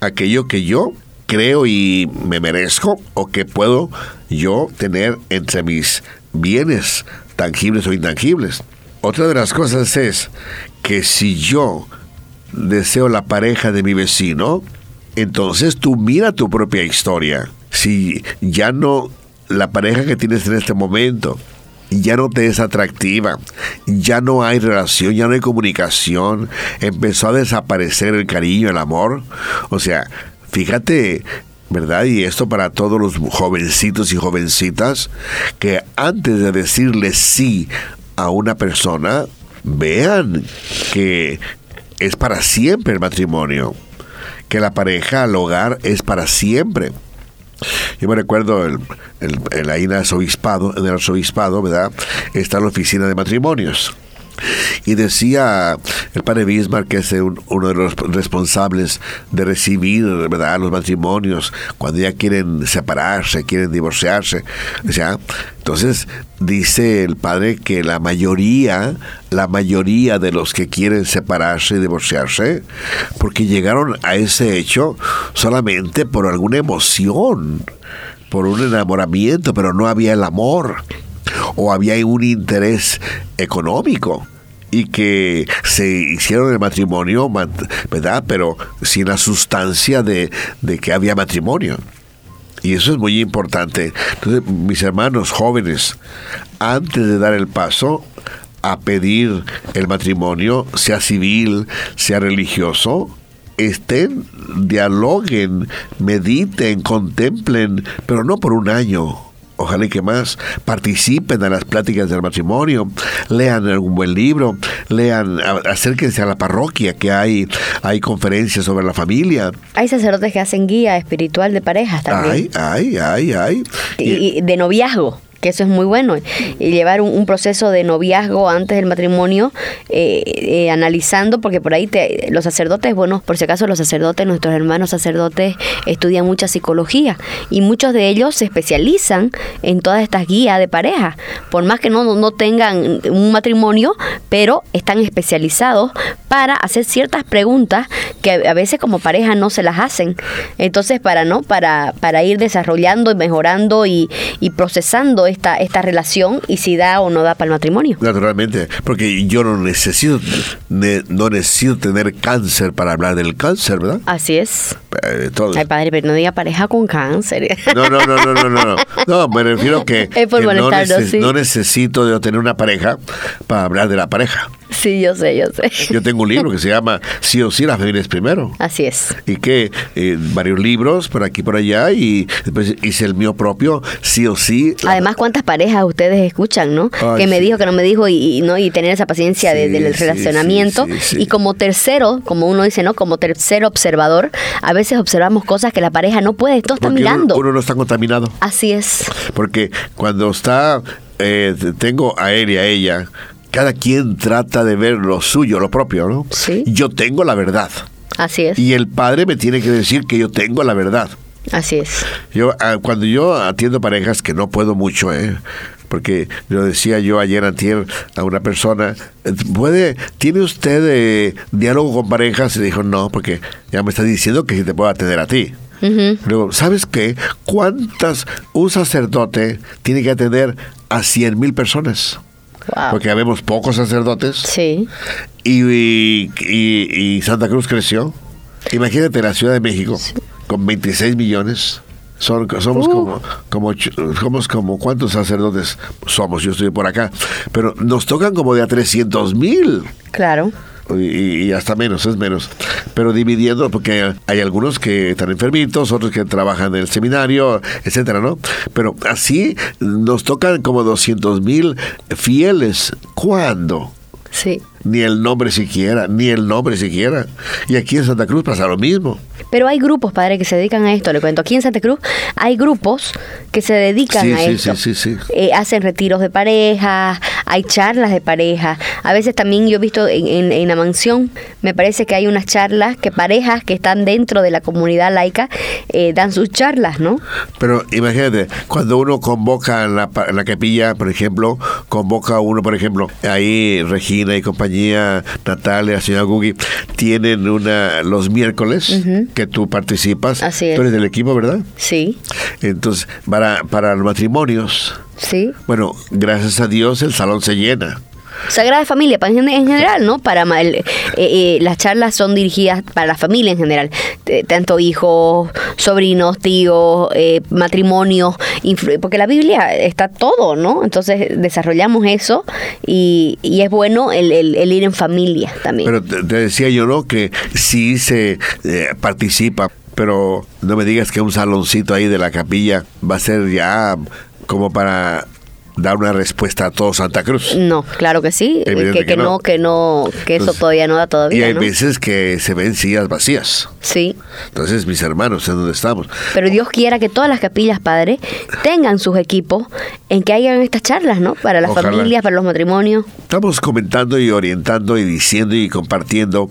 Speaker 1: aquello que yo creo y me merezco o que puedo yo tener entre mis bienes tangibles o intangibles. Otra de las cosas es que si yo deseo la pareja de mi vecino, entonces tú mira tu propia historia. Si ya no la pareja que tienes en este momento ya no te es atractiva, ya no hay relación, ya no hay comunicación, empezó a desaparecer el cariño, el amor. O sea, fíjate, ¿verdad? Y esto para todos los jovencitos y jovencitas, que antes de decirle sí a una persona, vean que es para siempre el matrimonio, que la pareja, el hogar es para siempre. Yo me recuerdo el, el, el, ahí en el arzobispado, en el arzobispado, ¿verdad? Está la oficina de matrimonios. Y decía el padre Bismarck, que es un, uno de los responsables de recibir ¿verdad? los matrimonios cuando ya quieren separarse, quieren divorciarse. ¿ya? Entonces dice el padre que la mayoría, la mayoría de los que quieren separarse y divorciarse, porque llegaron a ese hecho solamente por alguna emoción, por un enamoramiento, pero no había el amor o había un interés económico y que se hicieron el matrimonio, ¿verdad? Pero sin la sustancia de, de, que había matrimonio. Y eso es muy importante. Entonces, mis hermanos jóvenes, antes de dar el paso a pedir el matrimonio, sea civil, sea religioso, estén, dialoguen, mediten, contemplen, pero no por un año, ojalá y que más participen en las pláticas del matrimonio, lean algún buen libro, lean, acérquense a la parroquia que hay, hay conferencias sobre la familia.
Speaker 2: Hay sacerdotes que hacen guía espiritual de parejas también.
Speaker 1: Hay, hay, hay, hay.
Speaker 2: y de noviazgo que eso es muy bueno. Y llevar un, proceso de noviazgo antes del matrimonio, eh, eh, analizando, porque por ahí te, los sacerdotes, bueno, por si acaso los sacerdotes, nuestros hermanos sacerdotes estudian mucha psicología y muchos de ellos se especializan en todas estas guías de pareja, por más que no, no tengan un matrimonio, pero están especializados para hacer ciertas preguntas que a veces como pareja no se las hacen. Entonces, para no, para, para ir desarrollando y mejorando y, y procesando esta, esta relación y si da o no da para el matrimonio.
Speaker 1: Naturalmente, porque yo no necesito, no necesito tener cáncer para hablar del cáncer, ¿verdad?
Speaker 2: Así es.
Speaker 1: Eh,
Speaker 2: Ay, padre, pero no diga pareja con cáncer.
Speaker 1: No, no, no, no, no, no. No, me refiero que, que no, necesito de tener una pareja para hablar de la pareja.
Speaker 2: Sí, yo sé, yo sé.
Speaker 1: Yo tengo un libro que se llama Sí o sí, las familias primero.
Speaker 2: Así es.
Speaker 1: Y que eh, varios libros por aquí por allá y después hice el mío propio, Sí o sí.
Speaker 2: Además, ¿cuántas parejas ustedes escuchan, no? que me dijo, que no me dijo y, no y tener esa paciencia del relacionamiento. y como tercero, como uno dice, ¿no? Como tercer observador, a veces observamos cosas que la pareja no puede, todo está mirando.
Speaker 1: Uno, no está contaminado.
Speaker 2: Así es.
Speaker 1: Porque cuando está, eh, tengo a él y a ella, cada quien trata de ver lo suyo, lo propio, ¿no?
Speaker 2: Sí.
Speaker 1: Yo tengo la verdad.
Speaker 2: Así es.
Speaker 1: Y el padre me tiene que decir que yo tengo la verdad.
Speaker 2: Así es.
Speaker 1: Yo ah, cuando yo atiendo parejas que no puedo mucho, ¿eh? porque lo decía yo ayer antier a una persona, ¿puede, tiene usted eh, diálogo con parejas? Y dijo, no, porque ya me está diciendo que te puedo atender a ti. Luego, ¿sabes qué? ¿Cuántas un sacerdote tiene que atender a 100 mil personas? Porque habemos pocos sacerdotes.
Speaker 2: Sí.
Speaker 1: Y, y, Santa Cruz creció. Imagínate la Ciudad de México con 26 millones. Son, somos como, como, somos como, ¿cuántos sacerdotes somos? Yo estoy por acá. Pero nos tocan como de a 300 mil.
Speaker 2: Claro
Speaker 1: y, hasta menos, es menos. Pero dividiendo, porque hay algunos que están enfermitos, otros que trabajan en el seminario, etcétera, ¿no? Pero así nos tocan como 200 mil fieles. ¿Cuándo?
Speaker 2: Sí.
Speaker 1: Ni el nombre siquiera, ni el nombre siquiera. Y aquí en Santa Cruz pasa lo mismo.
Speaker 2: Pero hay grupos, padre, que se dedican a esto. Le cuento, aquí en Santa Cruz hay grupos que se dedican a esto.
Speaker 1: Sí, sí, sí.
Speaker 2: Eh, hacen retiros de pareja, hay charlas de pareja. A veces también yo he visto en, la mansión, me parece que hay unas charlas que parejas que están dentro de la comunidad laica eh, dan sus charlas, ¿no?
Speaker 1: Pero imagínate, cuando uno convoca en la, la capilla, por ejemplo, convoca a uno, por ejemplo, ahí Regina y compañía, Natalia, señora Gugi, tienen una los miércoles que tú participas.
Speaker 2: Así es.
Speaker 1: Tú eres del equipo, ¿verdad?
Speaker 2: Sí.
Speaker 1: Entonces, para, para los matrimonios.
Speaker 2: Sí.
Speaker 1: Bueno, gracias a Dios el salón se llena.
Speaker 2: Sagrada Familia, en, general, ¿no? Para eh, eh, las charlas son dirigidas para la familia en general, tanto hijos, sobrinos, tíos, eh, matrimonios, porque la Biblia está todo, ¿no? Entonces desarrollamos eso y, es bueno el, ir en familia también.
Speaker 1: Pero te, decía yo, ¿no? Que sí se participa, pero no me digas que un saloncito ahí de la capilla va a ser ya como para dar una respuesta a todo Santa Cruz.
Speaker 2: No, claro que sí, que, no. que no, que eso todavía no da todavía.
Speaker 1: Y hay veces que se ven sillas vacías.
Speaker 2: Sí.
Speaker 1: Entonces, mis hermanos, ¿en dónde estamos?
Speaker 2: Pero Dios quiera que todas las capillas, Padre, tengan sus equipos en que hayan estas charlas, ¿no? Para las familias, para los matrimonios.
Speaker 1: Estamos comentando y orientando y diciendo y compartiendo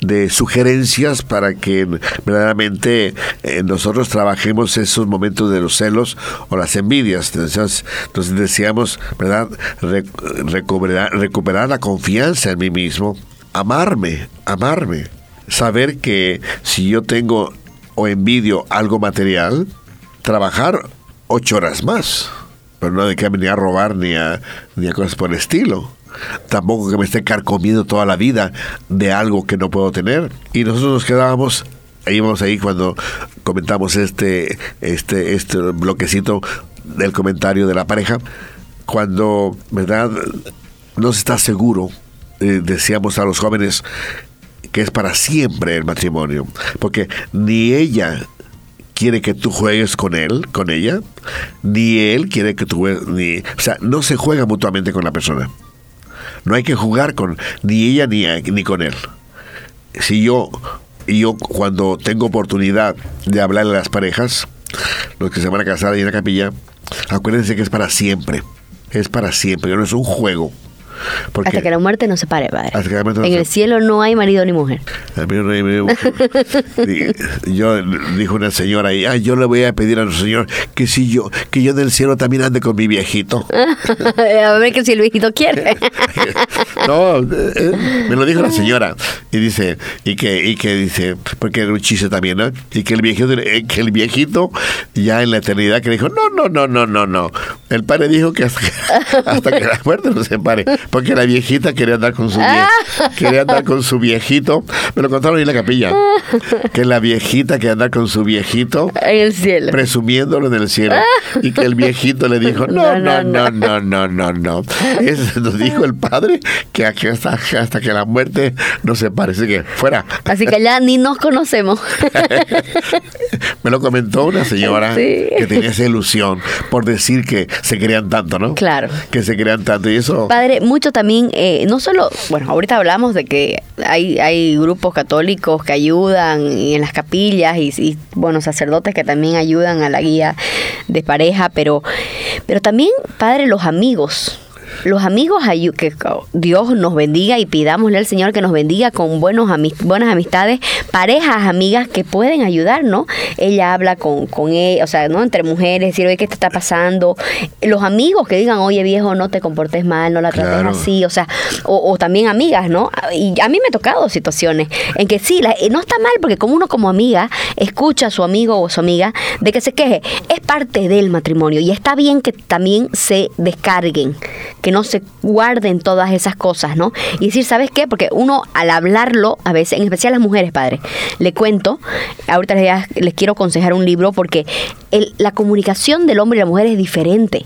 Speaker 1: de sugerencias para que verdaderamente eh, nosotros trabajemos esos momentos de los celos o las envidias. Entonces, entonces decíamos, ¿verdad? recuperar, recuperar la confianza en mí mismo, amarme, amarme saber que si yo tengo o envidio algo material, trabajar ocho horas más. Pero no de que venir a robar ni a, ni a cosas por el estilo. Tampoco que me esté carcomiendo toda la vida de algo que no puedo tener. Y nosotros nos quedábamos, ahí vamos ahí cuando comentamos este, este, este bloquecito del comentario de la pareja, cuando, ¿verdad? No se está seguro, eh, decíamos a los jóvenes, que es para siempre el matrimonio, porque ni ella quiere que tú juegues con él, con ella, ni él quiere que tú ni, o sea, no se juega mutuamente con la persona. No hay que jugar con ni ella ni, ni con él. Si yo, yo cuando tengo oportunidad de hablarle a las parejas, los que se van a casar ahí en la capilla, acuérdense que es para siempre. Es para siempre, no es un juego.
Speaker 2: Hasta que la muerte no se pare, padre. en el cielo no hay marido ni mujer.
Speaker 1: yo dijo una señora ahí, ah, yo le voy a pedir al Señor que si yo, que yo del cielo también ande con mi viejito.
Speaker 2: a ver que si el viejito quiere.
Speaker 1: no, eh, me lo dijo la señora. Y dice, y que, y que dice, porque era un chiste también, ¿no? Y que el viejito, eh, que el viejito ya en la eternidad que dijo, no, no, no, no, no, no. El padre dijo que hasta, hasta que la muerte no se pare. Porque la viejita quería andar con su ah. quería andar con su viejito. Me lo contaron ahí en la capilla. Que la viejita quería andar con su viejito.
Speaker 2: En el cielo.
Speaker 1: Presumiéndolo en el cielo. Y que el viejito le dijo, no, no, no, no, no, no, no. Eso nos dijo el padre que hasta, hasta que la muerte no se parece que fuera.
Speaker 2: Así que ya ni nos conocemos.
Speaker 1: Me lo comentó una señora que tenía esa ilusión por decir que se querían tanto, ¿no?
Speaker 2: Claro.
Speaker 1: Que se querían tanto. Y eso.
Speaker 2: Padre, mucho también, eh, no solo, bueno, ahorita hablamos de que hay, hay grupos católicos que ayudan en las capillas y, y, bueno, sacerdotes que también ayudan a la guía de pareja, pero, pero también, padre, los amigos los amigos, que Dios nos bendiga y pidámosle al Señor que nos bendiga con buenos buenas amistades, parejas, amigas que pueden ayudar, ¿no? Ella habla con, con ella, o sea, ¿no? Entre mujeres, decir, oye, ¿qué te está pasando? Los amigos que digan, oye, viejo, no te comportes mal, no la trates así, o sea, o, también amigas, ¿no? Y a mí me ha tocado situaciones en que sí, la, no está mal porque como uno como amiga escucha a su amigo o su amiga de que se queje, es parte del matrimonio y está bien que también se descarguen que no se guarden todas esas cosas, ¿no? Y decir, ¿sabes qué? Porque uno al hablarlo, a veces, en especial las mujeres, padre, le cuento, ahorita les, quiero aconsejar un libro porque la comunicación del hombre y la mujer es diferente.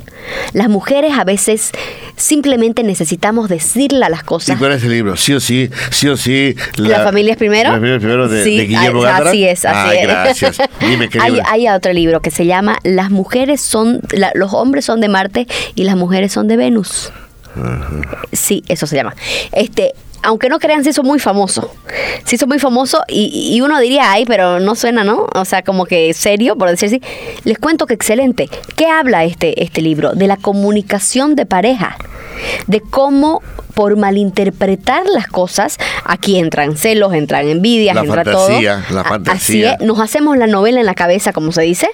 Speaker 2: Las mujeres a veces simplemente necesitamos decirle las cosas.
Speaker 1: ¿Y cuál es el libro? Sí o sí, sí o sí.
Speaker 2: La, familia es primero.
Speaker 1: La familia es primero de, sí, Guillermo
Speaker 2: Así es, así
Speaker 1: es. gracias. Dime,
Speaker 2: qué hay, hay, otro libro que se llama Las mujeres son, los hombres son de Marte y las mujeres son de Venus. Sí, eso se llama. Este, aunque no crean, se hizo muy famoso. Se hizo muy famoso y, uno diría, ay, pero no suena, ¿no? O sea, como que serio, por decir así. Les cuento que excelente. ¿Qué habla este, este libro? De la comunicación de pareja. De cómo por malinterpretar las cosas, aquí entran celos, entran envidias, la entra
Speaker 1: fantasía, La fantasía.
Speaker 2: Así es, nos hacemos la novela en la cabeza, como se dice,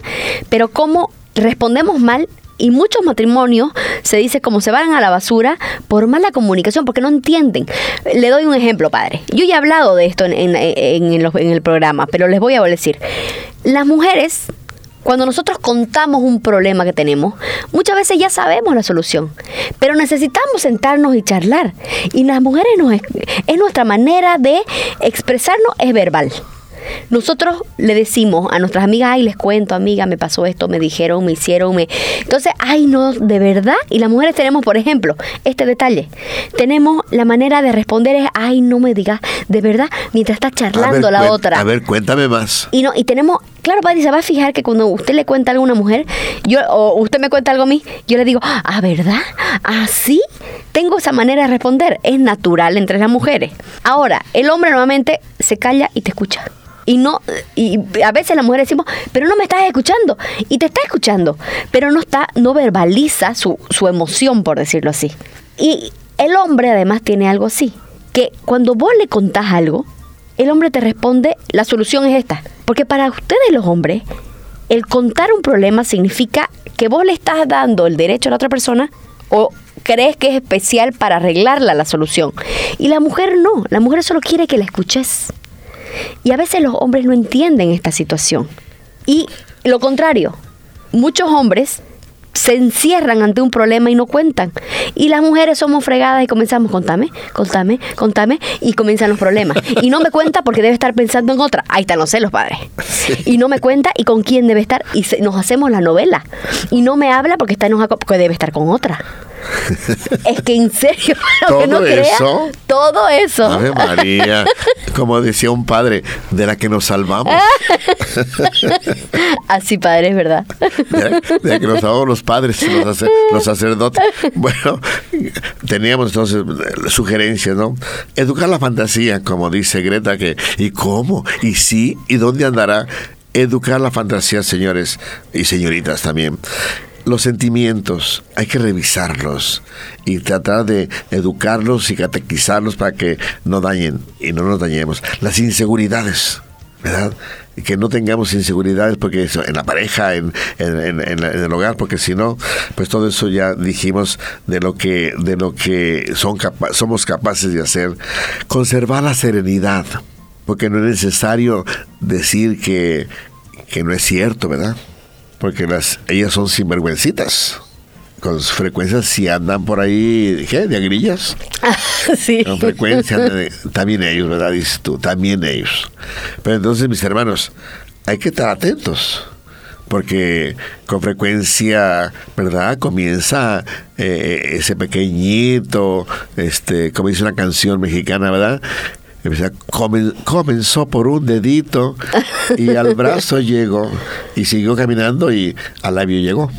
Speaker 2: pero cómo respondemos mal y muchos matrimonios se dice como se van a la basura por mala comunicación, porque no entienden. Le doy un ejemplo, padre. Yo ya he hablado de esto en, el programa, pero les voy a decir. Las mujeres cuando nosotros contamos un problema que tenemos, muchas veces ya sabemos la solución, pero necesitamos sentarnos y charlar. Y las mujeres nos, es nuestra manera de expresarnos es verbal. Nosotros le decimos a nuestras amigas, ay, les cuento, amiga, me pasó esto, me dijeron, me hicieron, me... Entonces, ay, no, de verdad. Y las mujeres tenemos, por ejemplo, este detalle. Tenemos la manera de responder es, ay, no me digas, de verdad, mientras está charlando la otra.
Speaker 1: A ver, cuéntame más.
Speaker 2: Y no, y tenemos, claro, padre, se va a fijar que cuando usted le cuenta algo a una mujer, yo, o usted me cuenta algo a mí, yo le digo, ah, ¿verdad? ¿Así? Tengo esa manera de responder. Es natural entre las mujeres. Ahora, el hombre normalmente se calla y te escucha y no y a veces las mujeres decimos pero no me estás escuchando y te está escuchando pero no está no verbaliza su, su emoción por decirlo así y el hombre además tiene algo así que cuando vos le contás algo el hombre te responde la solución es esta porque para ustedes los hombres el contar un problema significa que vos le estás dando el derecho a la otra persona o crees que es especial para arreglarla la solución. Y la mujer no, la mujer solo quiere que la escuches. Y a veces los hombres no entienden esta situación. Y lo contrario, muchos hombres se encierran ante un problema y no cuentan. Y las mujeres somos fregadas y comenzamos, contame, contame, contame, y comienzan los problemas. Y no me cuenta porque debe estar pensando en otra. Ahí están los celos, padre. Y no me cuenta y con quién debe estar. Y nos hacemos la novela. Y no me habla porque está porque debe estar con otra. es que en serio,
Speaker 1: ¿Todo
Speaker 2: que no crea,
Speaker 1: eso?
Speaker 2: todo eso.
Speaker 1: Ave María, como decía un padre, de la que nos salvamos.
Speaker 2: Así, padre, es verdad.
Speaker 1: de, de la que nos salvamos los padres, los, los sacerdotes. Bueno, teníamos entonces eh, sugerencias, ¿no? Educar la fantasía, como dice Greta, que ¿y cómo? ¿Y sí? ¿Y dónde andará? Educar la fantasía, señores y señoritas también. Los sentimientos, hay que revisarlos y tratar de educarlos y catequizarlos para que no dañen y no nos dañemos. Las inseguridades, ¿verdad? Que no tengamos inseguridades porque en la pareja, en, en- en- en el hogar, porque si no, pues todo eso ya dijimos de lo que, de lo que son capa- somos capaces de hacer. Conservar la serenidad, porque no es necesario decir que, que no es cierto, ¿verdad? Porque las, ellas son sinvergüencitas. Con frecuencia si andan por ahí, ¿qué? ¿De agrillas?
Speaker 2: sí.
Speaker 1: Con frecuencia de- también ellos, ¿verdad? Dices tú, también ellos. Pero entonces, mis hermanos, hay que estar atentos. Porque con frecuencia, ¿verdad? Comienza eh, ese pequeñito, este, como dice una canción mexicana, ¿verdad? Comenzó por un dedito y al brazo llegó y siguió caminando y al labio llegó.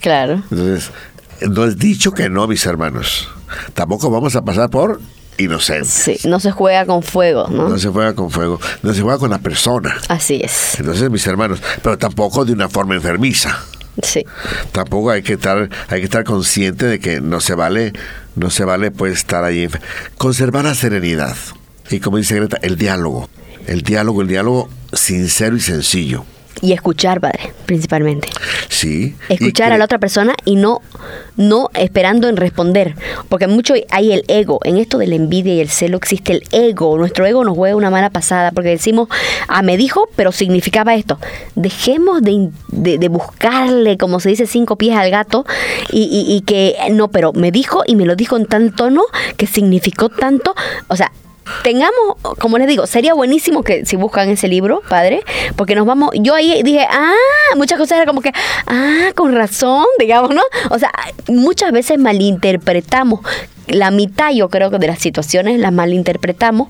Speaker 2: Claro.
Speaker 1: Entonces, no es dicho que no, mis hermanos. Tampoco vamos a pasar por inocentes.
Speaker 2: Sí, no se juega con fuego, ¿no?
Speaker 1: No se juega con fuego, no se juega con la persona.
Speaker 2: Así es.
Speaker 1: Entonces, mis hermanos, pero tampoco de una forma enfermiza.
Speaker 2: Sí.
Speaker 1: Tampoco hay que estar, hay que estar consciente de que no se vale, no se vale pues estar ahí. Conservar la serenidad. Y como dice Greta, el diálogo. El diálogo, el diálogo sincero y sencillo.
Speaker 2: Y escuchar, padre, principalmente.
Speaker 1: Sí.
Speaker 2: Escuchar a la otra persona y no, no esperando en responder. Porque mucho hay el ego. En esto de la envidia y el celo existe el ego. Nuestro ego nos juega una mala pasada porque decimos, ah, me dijo, pero significaba esto. Dejemos de, de- de buscarle, como se dice, cinco pies al gato y, y- y que no, pero me dijo y me lo dijo en tal tono que significó tanto. O sea, tengamos, como les digo, sería buenísimo que si buscan ese libro, padre, porque nos vamos, yo ahí dije, ah, muchas cosas era como que, ah, con razón, digamos, ¿no? O sea, muchas veces malinterpretamos la mitad, yo creo que de las situaciones las malinterpretamos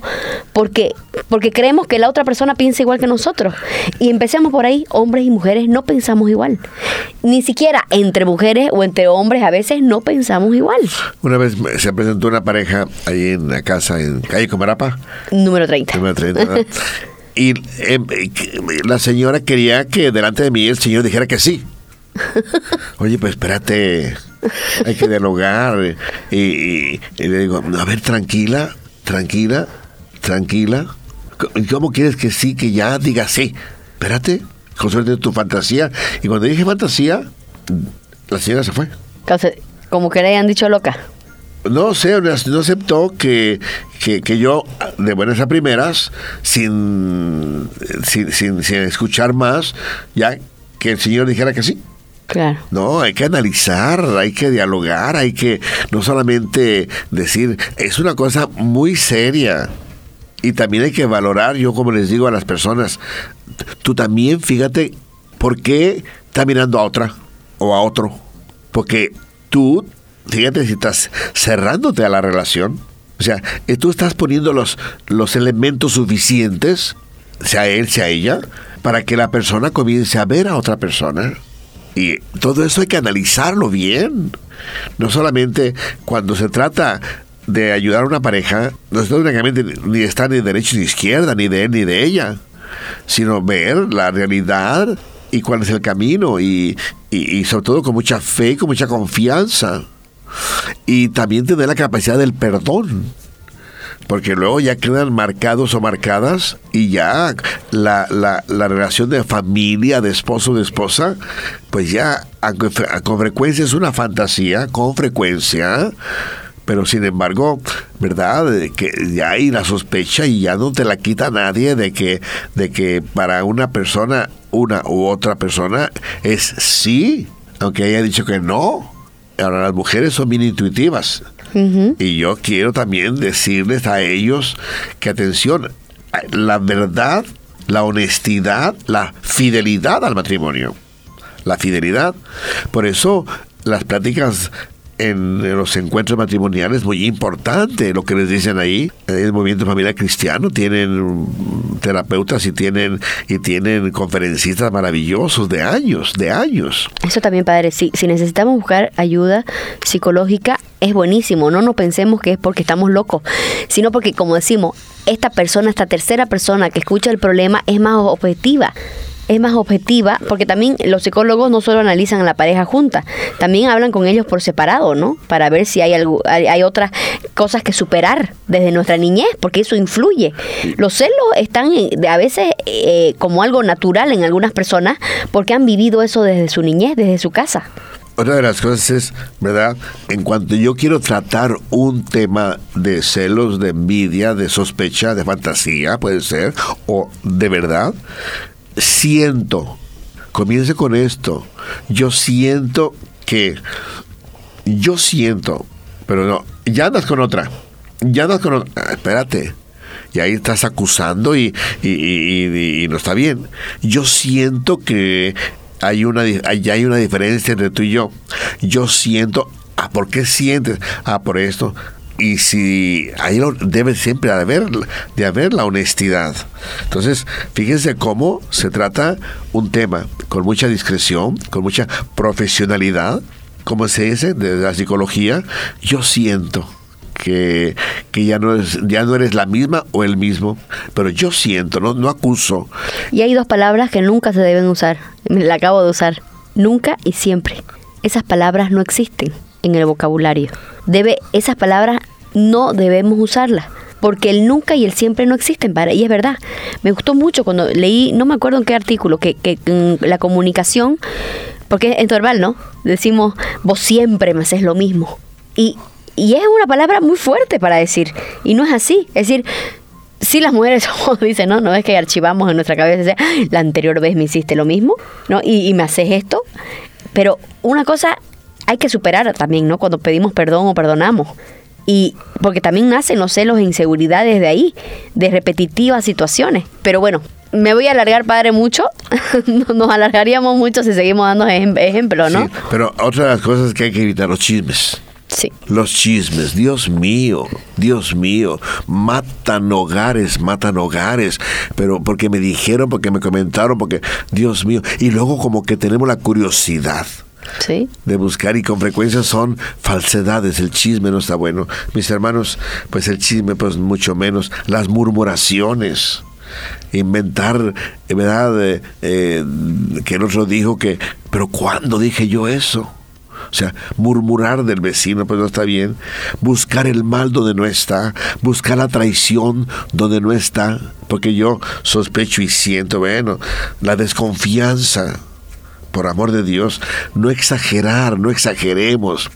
Speaker 2: porque, porque creemos que la otra persona piensa igual que nosotros. Y empecemos por ahí, hombres y mujeres no pensamos igual. Ni siquiera entre mujeres o entre hombres a veces no pensamos igual.
Speaker 1: Una vez se presentó una pareja ahí en la casa en calle Comarapa,
Speaker 2: Número 30.
Speaker 1: número 30, ¿verdad? y em, eh, la señora quería que delante de mí el señor dijera que sí. Oye, pues espérate, hay que dialogar. Y, y- y le digo, a ver, tranquila, tranquila, tranquila. ¿Cómo quieres que sí, que ya diga sí? Espérate, consulte tu fantasía. Y cuando dije fantasía, la señora se fue.
Speaker 2: Como que le hayan dicho loca.
Speaker 1: No sé, no no aceptó que, que, que yo, de buenas a primeras, sin, sin, sin, sin escuchar más, ya que el señor dijera que sí. No, hay que analizar, hay que dialogar, hay que no solamente decir, es una cosa muy seria. Y también hay que valorar, yo como les digo a las personas, tú también fíjate por qué estás mirando a otra o a otro. Porque tú, fíjate si estás cerrándote a la relación. O sea, eh, tú estás poniendo los, los elementos suficientes, sea él, sea ella, para que la persona comience a ver a otra persona. Y todo eso hay que analizarlo bien. No solamente cuando se trata de ayudar a una pareja, no está únicamente ni está ni de derecha ni de izquierda, ni de él ni de ella, sino ver la realidad y cuál es el camino y, y- y sobre todo con mucha fe con mucha confianza. Y también tener la capacidad del perdón porque luego ya quedan marcados o marcadas y ya la, la- la relación de familia, de esposo de esposa, pues ya con frecuencia es una fantasía, con frecuencia, pero sin embargo, ¿verdad? Que ya hay la sospecha y ya no te la quita nadie de que, de que para una persona, una u otra persona, es sí, aunque haya dicho que no. Ahora las mujeres son bien intuitivas. Y yo quiero también decirles a ellos que atención, la verdad, la honestidad, la fidelidad al matrimonio. La fidelidad. Por eso las pláticas en los encuentros matrimoniales muy importante lo que les dicen ahí. El movimiento familiar cristiano tienen terapeutas y tienen y tienen conferencistas maravillosos de años, de años.
Speaker 2: Eso también, padre, si, si necesitamos buscar ayuda psicológica, es buenísimo. No nos pensemos que es porque estamos locos, sino porque, como decimos, esta persona, esta tercera persona que escucha el problema es más objetiva es más objetiva, porque también los psicólogos no solo analizan a la pareja junta, también hablan con ellos por separado, ¿no? Para ver si hay, algo, hay, otras cosas que superar desde nuestra niñez, porque eso influye. Los celos están a veces eh, como algo natural en algunas personas porque han vivido eso desde su niñez, desde su casa.
Speaker 1: Otra de las cosas es, ¿verdad? En cuanto yo quiero tratar un tema de celos, de envidia, de sospecha, de fantasía, puede ser, o de verdad, siento, comience con esto, yo siento que, yo siento, pero no, ya andas con otra, ya andas con otra, ah, espérate, y ahí estás acusando y, y, no está bien. Yo siento que hay una, hay una diferencia entre tú y yo. Yo siento, ah, ¿por qué sientes? Ah, por esto y si ahí debe siempre haber, de haber la honestidad. Entonces, fíjense cómo se trata un tema con mucha discreción, con mucha profesionalidad, como se dice, de la psicología. Yo siento que, que, ya, no es, ya no eres la misma o el mismo, pero yo siento, no, no acuso.
Speaker 2: Y hay dos palabras que nunca se deben usar, la acabo de usar, nunca y siempre. Esas palabras no existen en el vocabulario. Debe, esas palabras no debemos usarlas porque el nunca y el siempre no existen para y es verdad me gustó mucho cuando leí no me acuerdo en qué artículo que, que, la comunicación porque es verbal no decimos vos siempre me haces lo mismo y, y es una palabra muy fuerte para decir y no es así es decir si las mujeres dicen, no, no es que archivamos en nuestra cabeza, la anterior vez me hiciste lo mismo, ¿no? Y, y me haces esto. Pero una cosa hay que superar también, ¿no? Cuando pedimos perdón o perdonamos. Y porque también nacen los celos e inseguridades de ahí, de repetitivas situaciones. Pero bueno, me voy a alargar, padre, mucho. Nos alargaríamos mucho si seguimos dando ejemplos, ¿no?
Speaker 1: pero otra de las cosas es que hay que evitar los chismes.
Speaker 2: Sí.
Speaker 1: Los chismes, Dios mío, Dios mío, matan hogares, matan hogares, pero porque me dijeron, porque me comentaron, porque, Dios mío, y luego como que tenemos la curiosidad de buscar y con frecuencia son falsedades. El chisme no está bueno. Mis hermanos, pues el chisme, pues mucho menos. Las murmuraciones inventar, eh, ¿verdad? Eh, eh, que el otro dijo que, pero ¿cuándo dije yo eso? O sea, murmurar del vecino, pues no está bien. Buscar el mal donde no está. Buscar la traición donde no está. Porque yo sospecho y siento, bueno, la desconfianza por amor de Dios, no exagerar, no exageremos.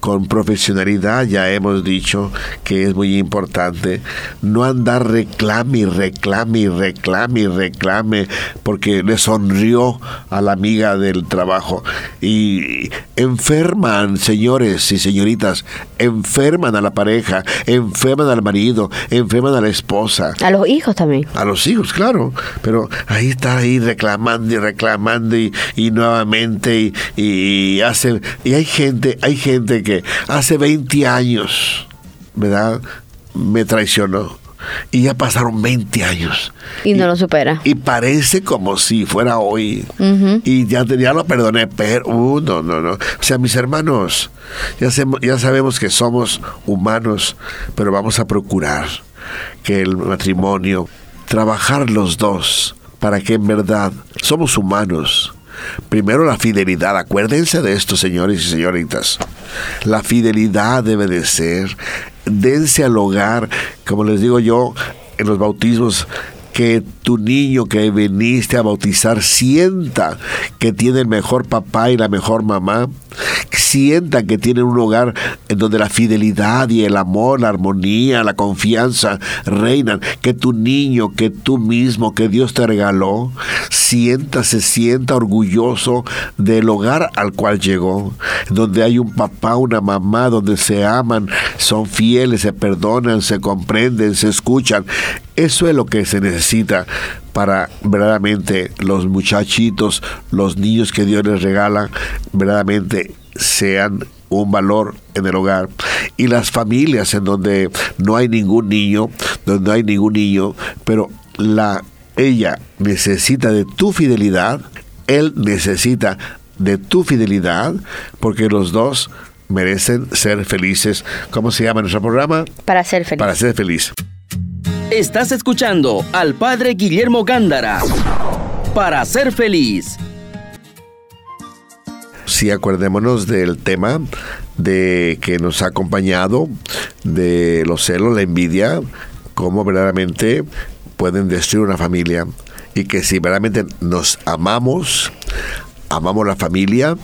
Speaker 1: Con profesionalidad ya hemos dicho que es muy importante no andar reclame y reclame y reclame y reclame porque le sonrió a la amiga del trabajo. Y enferman, señores y señoritas, enferman a la pareja, enferman al marido, enferman a la esposa.
Speaker 2: A los hijos también.
Speaker 1: A los hijos, claro. Pero ahí está ahí reclamando y reclamando y nuevamente y, hace y hay gente hay gente que hace 20 años verdad me traicionó y ya pasaron 20 años.
Speaker 2: Y no lo supera.
Speaker 1: Y parece como si fuera hoy. Y ya, ya lo perdoné, pero uh, no, no, no. O sea, mis hermanos, ya, ya sabemos que somos humanos, pero vamos a procurar que el matrimonio, trabajar los dos, para que en verdad somos humanos Primero la fidelidad, acuérdense de esto, señores y señoritas. La fidelidad debe de ser, dense al hogar, como les digo yo, en los bautismos que tu niño que viniste a bautizar sienta que tiene el mejor papá y la mejor mamá, sienta que tiene un hogar en donde la fidelidad y el amor, la armonía, la confianza reinan, que tu niño, que tú mismo, que Dios te regaló, sienta, se sienta orgulloso del hogar al cual llegó, donde hay un papá, una mamá, donde se aman, son fieles, se perdonan, se comprenden, se escuchan. Eso es lo que se necesita para verdaderamente los muchachitos, los niños que Dios les regala, verdaderamente sean un valor en el hogar. Y las familias en donde no hay ningún niño, donde no hay ningún niño, pero la ella necesita de tu fidelidad, él necesita de tu fidelidad, porque los dos merecen ser felices. ¿Cómo se llama nuestro programa?
Speaker 2: Para ser feliz.
Speaker 1: Para ser feliz.
Speaker 3: Estás escuchando al padre Guillermo Gándara. Para ser feliz.
Speaker 1: Sí, acuérdémonos del tema de que nos ha acompañado, de los celos, la envidia, cómo verdaderamente pueden destruir una familia. Y que si verdaderamente nos amamos, amamos la familia,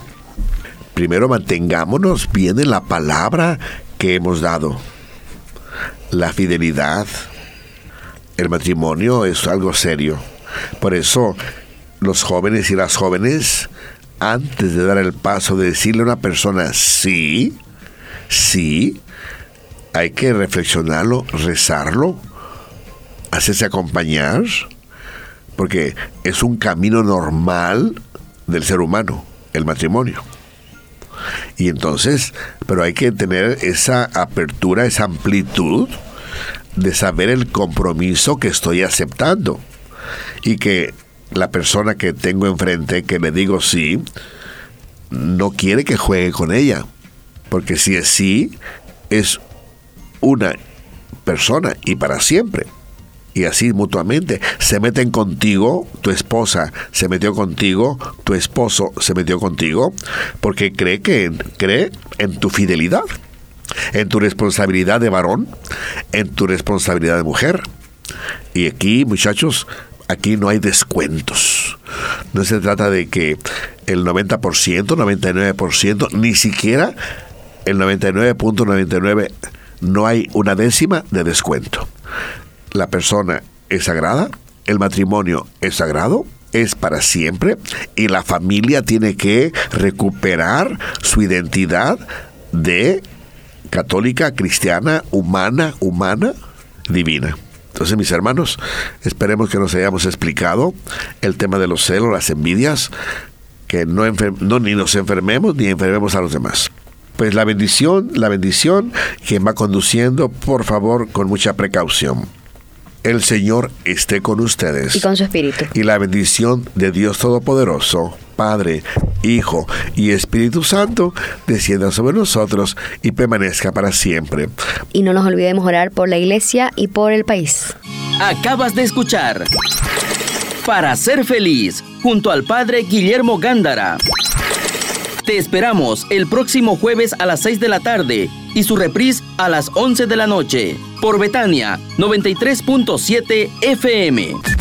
Speaker 1: primero mantengámonos bien en la palabra que hemos dado. La fidelidad, el matrimonio es algo serio. Por eso los jóvenes y las jóvenes, antes de dar el paso de decirle a una persona sí, sí, hay que reflexionarlo, rezarlo, hacerse acompañar, porque es un camino normal del ser humano, el matrimonio. Y entonces, pero hay que tener esa apertura, esa amplitud de saber el compromiso que estoy aceptando. Y que la persona que tengo enfrente, que le digo sí, no quiere que juegue con ella. Porque si es sí, es una persona y para siempre y así mutuamente. Se meten contigo, tu esposa se metió contigo, tu esposo se metió contigo, porque cree que cree en tu fidelidad, en tu responsabilidad de varón, en tu responsabilidad de mujer. Y aquí, muchachos, aquí no hay descuentos. No se trata de que el 90%, 99%, ni siquiera el 99.99 no hay una décima de descuento la persona es sagrada, el matrimonio es sagrado, es para siempre y la familia tiene que recuperar su identidad de católica, cristiana, humana, humana, divina. Entonces, mis hermanos, esperemos que nos hayamos explicado el tema de los celos, las envidias, que no, no ni nos enfermemos ni enfermemos a los demás. Pues la bendición, la bendición que va conduciendo, por favor, con mucha precaución. El Señor esté con ustedes.
Speaker 2: Y con su espíritu.
Speaker 1: Y la bendición de Dios Todopoderoso, Padre, Hijo y Espíritu Santo, descienda sobre nosotros y permanezca para siempre.
Speaker 2: Y no nos olvidemos orar por la iglesia y por el país.
Speaker 3: Acabas de escuchar Para ser feliz, junto al Padre Guillermo Gándara. Te esperamos el próximo jueves a las 6 de la tarde y su reprise a las 11 de la noche por Betania 93.7 FM.